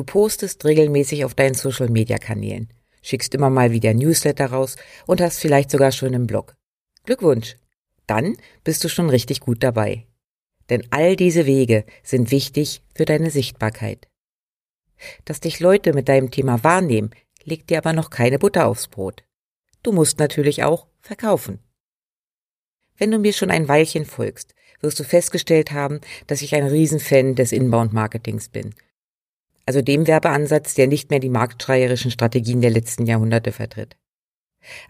Du postest regelmäßig auf deinen Social-Media-Kanälen, schickst immer mal wieder Newsletter raus und hast vielleicht sogar schon einen Blog. Glückwunsch! Dann bist du schon richtig gut dabei. Denn all diese Wege sind wichtig für deine Sichtbarkeit. Dass dich Leute mit deinem Thema wahrnehmen, legt dir aber noch keine Butter aufs Brot. Du musst natürlich auch verkaufen. Wenn du mir schon ein Weilchen folgst, wirst du festgestellt haben, dass ich ein Riesenfan des Inbound-Marketings bin also dem Werbeansatz, der nicht mehr die marktschreierischen Strategien der letzten Jahrhunderte vertritt.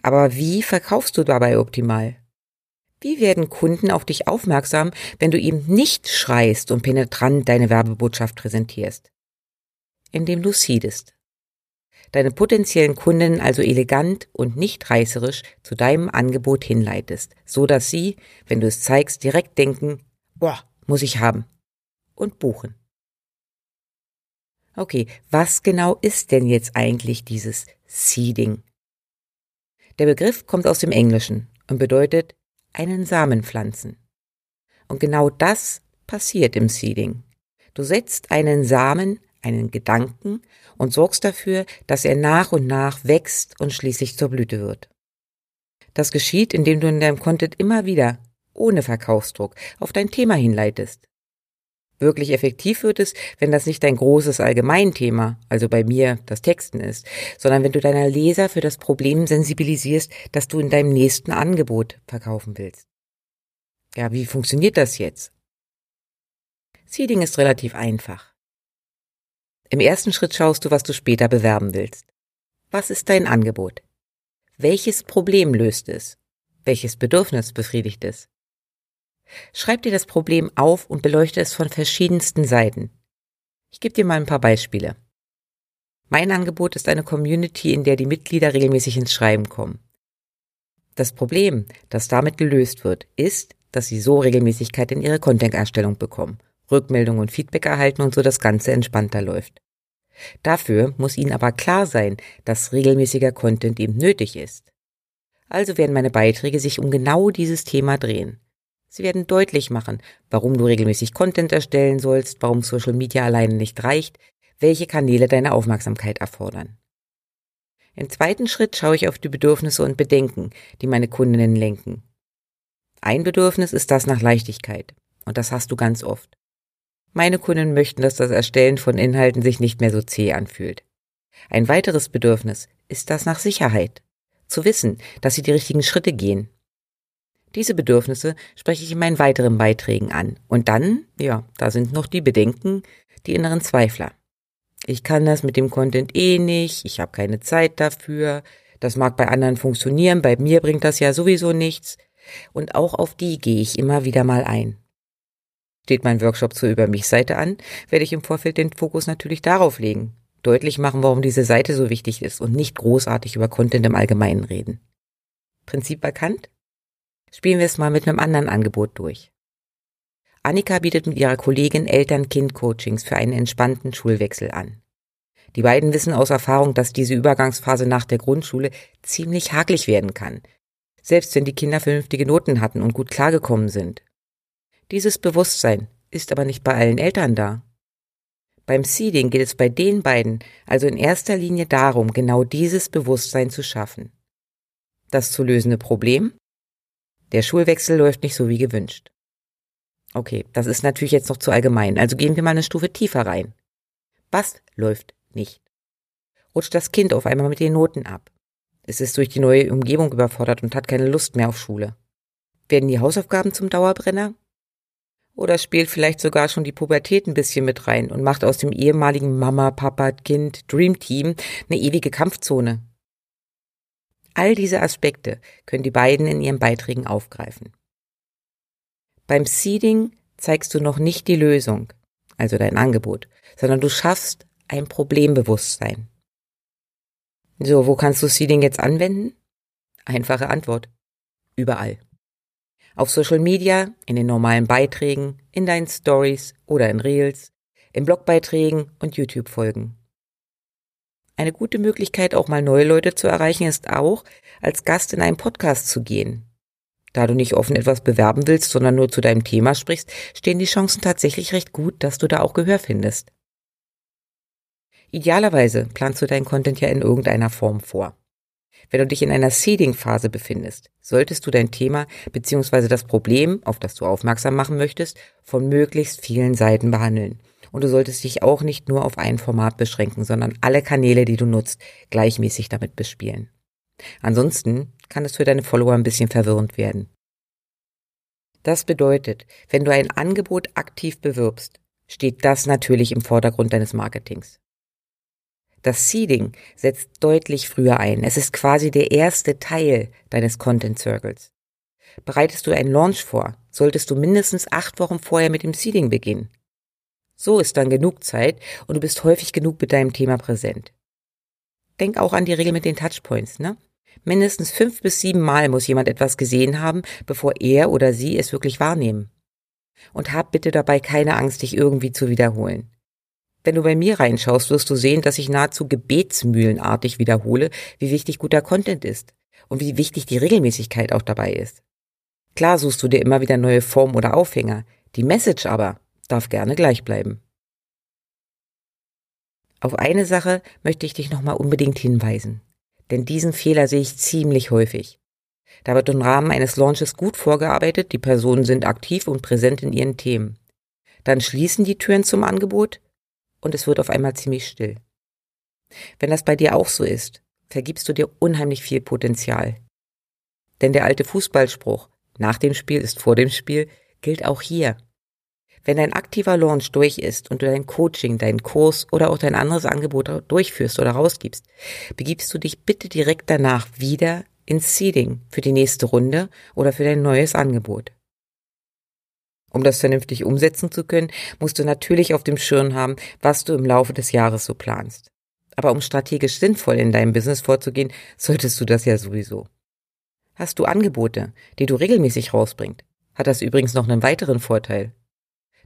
Aber wie verkaufst du dabei optimal? Wie werden Kunden auf dich aufmerksam, wenn du ihm nicht schreist und penetrant deine Werbebotschaft präsentierst? Indem du seedest. Deine potenziellen Kunden also elegant und nicht reißerisch zu deinem Angebot hinleitest, so dass sie, wenn du es zeigst, direkt denken, boah, muss ich haben und buchen. Okay, was genau ist denn jetzt eigentlich dieses Seeding? Der Begriff kommt aus dem Englischen und bedeutet einen Samen pflanzen. Und genau das passiert im Seeding. Du setzt einen Samen, einen Gedanken und sorgst dafür, dass er nach und nach wächst und schließlich zur Blüte wird. Das geschieht, indem du in deinem Content immer wieder, ohne Verkaufsdruck, auf dein Thema hinleitest. Wirklich effektiv wird es, wenn das nicht dein großes Allgemeinthema, also bei mir das Texten ist, sondern wenn du deiner Leser für das Problem sensibilisierst, das du in deinem nächsten Angebot verkaufen willst. Ja, wie funktioniert das jetzt? Seeding ist relativ einfach. Im ersten Schritt schaust du, was du später bewerben willst. Was ist dein Angebot? Welches Problem löst es? Welches Bedürfnis befriedigt es? Schreib dir das Problem auf und beleuchte es von verschiedensten Seiten. Ich gebe dir mal ein paar Beispiele. Mein Angebot ist eine Community, in der die Mitglieder regelmäßig ins Schreiben kommen. Das Problem, das damit gelöst wird, ist, dass sie so Regelmäßigkeit in ihre Content-Erstellung bekommen, Rückmeldungen und Feedback erhalten und so das Ganze entspannter läuft. Dafür muss ihnen aber klar sein, dass regelmäßiger Content eben nötig ist. Also werden meine Beiträge sich um genau dieses Thema drehen. Sie werden deutlich machen, warum du regelmäßig Content erstellen sollst, warum Social Media alleine nicht reicht, welche Kanäle deine Aufmerksamkeit erfordern. Im zweiten Schritt schaue ich auf die Bedürfnisse und Bedenken, die meine Kundinnen lenken. Ein Bedürfnis ist das nach Leichtigkeit, und das hast du ganz oft. Meine Kunden möchten, dass das Erstellen von Inhalten sich nicht mehr so zäh anfühlt. Ein weiteres Bedürfnis ist das nach Sicherheit. Zu wissen, dass sie die richtigen Schritte gehen, diese Bedürfnisse spreche ich in meinen weiteren Beiträgen an. Und dann, ja, da sind noch die Bedenken, die inneren Zweifler. Ich kann das mit dem Content eh nicht, ich habe keine Zeit dafür, das mag bei anderen funktionieren, bei mir bringt das ja sowieso nichts. Und auch auf die gehe ich immer wieder mal ein. Steht mein Workshop zur Über mich Seite an, werde ich im Vorfeld den Fokus natürlich darauf legen, deutlich machen, warum diese Seite so wichtig ist und nicht großartig über Content im Allgemeinen reden. Prinzip erkannt? Spielen wir es mal mit einem anderen Angebot durch. Annika bietet mit ihrer Kollegin Eltern-Kind-Coachings für einen entspannten Schulwechsel an. Die beiden wissen aus Erfahrung, dass diese Übergangsphase nach der Grundschule ziemlich hakelig werden kann, selbst wenn die Kinder vernünftige Noten hatten und gut klargekommen sind. Dieses Bewusstsein ist aber nicht bei allen Eltern da. Beim Seeding geht es bei den beiden also in erster Linie darum, genau dieses Bewusstsein zu schaffen. Das zu lösende Problem der Schulwechsel läuft nicht so wie gewünscht. Okay, das ist natürlich jetzt noch zu allgemein, also gehen wir mal eine Stufe tiefer rein. Was läuft nicht? Rutscht das Kind auf einmal mit den Noten ab? Es ist durch die neue Umgebung überfordert und hat keine Lust mehr auf Schule. Werden die Hausaufgaben zum Dauerbrenner? Oder spielt vielleicht sogar schon die Pubertät ein bisschen mit rein und macht aus dem ehemaligen Mama, Papa, Kind, Dream Team eine ewige Kampfzone? All diese Aspekte können die beiden in ihren Beiträgen aufgreifen. Beim Seeding zeigst du noch nicht die Lösung, also dein Angebot, sondern du schaffst ein Problembewusstsein. So, wo kannst du Seeding jetzt anwenden? Einfache Antwort. Überall. Auf Social Media, in den normalen Beiträgen, in deinen Stories oder in Reels, in Blogbeiträgen und YouTube-Folgen. Eine gute Möglichkeit, auch mal neue Leute zu erreichen, ist auch, als Gast in einen Podcast zu gehen. Da du nicht offen etwas bewerben willst, sondern nur zu deinem Thema sprichst, stehen die Chancen tatsächlich recht gut, dass du da auch Gehör findest. Idealerweise planst du deinen Content ja in irgendeiner Form vor. Wenn du dich in einer Seeding-Phase befindest, solltest du dein Thema bzw. das Problem, auf das du aufmerksam machen möchtest, von möglichst vielen Seiten behandeln. Und du solltest dich auch nicht nur auf ein Format beschränken, sondern alle Kanäle, die du nutzt, gleichmäßig damit bespielen. Ansonsten kann es für deine Follower ein bisschen verwirrend werden. Das bedeutet, wenn du ein Angebot aktiv bewirbst, steht das natürlich im Vordergrund deines Marketings. Das Seeding setzt deutlich früher ein. Es ist quasi der erste Teil deines Content Circles. Bereitest du einen Launch vor, solltest du mindestens acht Wochen vorher mit dem Seeding beginnen. So ist dann genug Zeit und du bist häufig genug mit deinem Thema präsent. Denk auch an die Regel mit den Touchpoints, ne? Mindestens fünf bis sieben Mal muss jemand etwas gesehen haben, bevor er oder sie es wirklich wahrnehmen. Und hab bitte dabei keine Angst, dich irgendwie zu wiederholen. Wenn du bei mir reinschaust, wirst du sehen, dass ich nahezu gebetsmühlenartig wiederhole, wie wichtig guter Content ist und wie wichtig die Regelmäßigkeit auch dabei ist. Klar suchst du dir immer wieder neue Formen oder Aufhänger, die Message aber darf gerne gleich bleiben. Auf eine Sache möchte ich dich nochmal unbedingt hinweisen, denn diesen Fehler sehe ich ziemlich häufig. Da wird im Rahmen eines Launches gut vorgearbeitet, die Personen sind aktiv und präsent in ihren Themen. Dann schließen die Türen zum Angebot und es wird auf einmal ziemlich still. Wenn das bei dir auch so ist, vergibst du dir unheimlich viel Potenzial. Denn der alte Fußballspruch, nach dem Spiel ist vor dem Spiel, gilt auch hier. Wenn dein aktiver Launch durch ist und du dein Coaching, deinen Kurs oder auch dein anderes Angebot durchführst oder rausgibst, begibst du dich bitte direkt danach wieder ins Seeding für die nächste Runde oder für dein neues Angebot. Um das vernünftig umsetzen zu können, musst du natürlich auf dem Schirm haben, was du im Laufe des Jahres so planst. Aber um strategisch sinnvoll in deinem Business vorzugehen, solltest du das ja sowieso. Hast du Angebote, die du regelmäßig rausbringst, hat das übrigens noch einen weiteren Vorteil.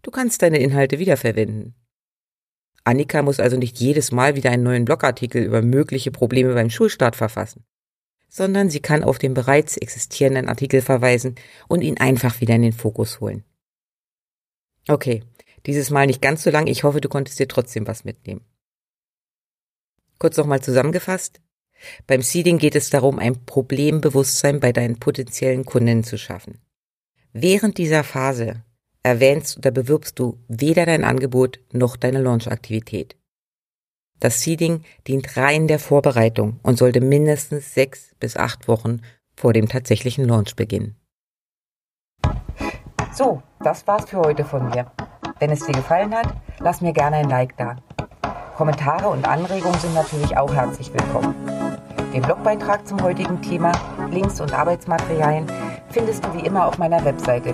Du kannst deine Inhalte wiederverwenden. Annika muss also nicht jedes Mal wieder einen neuen Blogartikel über mögliche Probleme beim Schulstart verfassen, sondern sie kann auf den bereits existierenden Artikel verweisen und ihn einfach wieder in den Fokus holen. Okay, dieses Mal nicht ganz so lang, ich hoffe, du konntest dir trotzdem was mitnehmen. Kurz nochmal zusammengefasst. Beim Seeding geht es darum, ein Problembewusstsein bei deinen potenziellen Kunden zu schaffen. Während dieser Phase erwähnst oder bewirbst du weder dein Angebot noch deine Launch-Aktivität. Das Seeding dient rein der Vorbereitung und sollte mindestens sechs bis acht Wochen vor dem tatsächlichen Launch beginnen. So, das war's für heute von mir. Wenn es dir gefallen hat, lass mir gerne ein Like da. Kommentare und Anregungen sind natürlich auch herzlich willkommen. Den Blogbeitrag zum heutigen Thema, Links und Arbeitsmaterialien findest du wie immer auf meiner Webseite